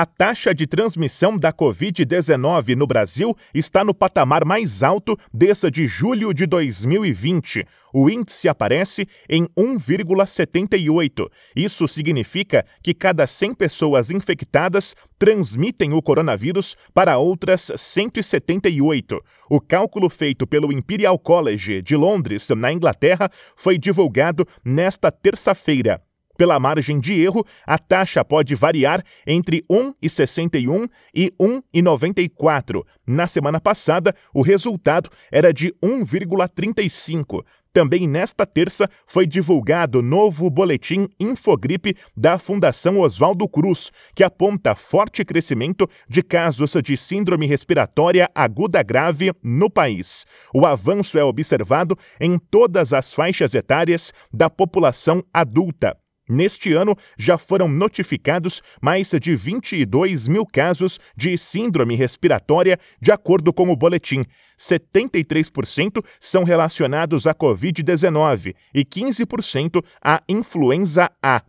A taxa de transmissão da Covid-19 no Brasil está no patamar mais alto desde de julho de 2020. O índice aparece em 1,78. Isso significa que cada 100 pessoas infectadas transmitem o coronavírus para outras 178. O cálculo feito pelo Imperial College de Londres, na Inglaterra, foi divulgado nesta terça-feira. Pela margem de erro, a taxa pode variar entre 1,61 e 1,94. Na semana passada, o resultado era de 1,35. Também nesta terça foi divulgado novo boletim Infogripe da Fundação Oswaldo Cruz, que aponta forte crescimento de casos de síndrome respiratória aguda grave no país. O avanço é observado em todas as faixas etárias da população adulta. Neste ano, já foram notificados mais de 22 mil casos de síndrome respiratória, de acordo com o boletim. 73% são relacionados à Covid-19 e 15% à influenza A.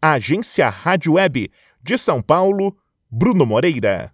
Agência Rádio Web de São Paulo, Bruno Moreira.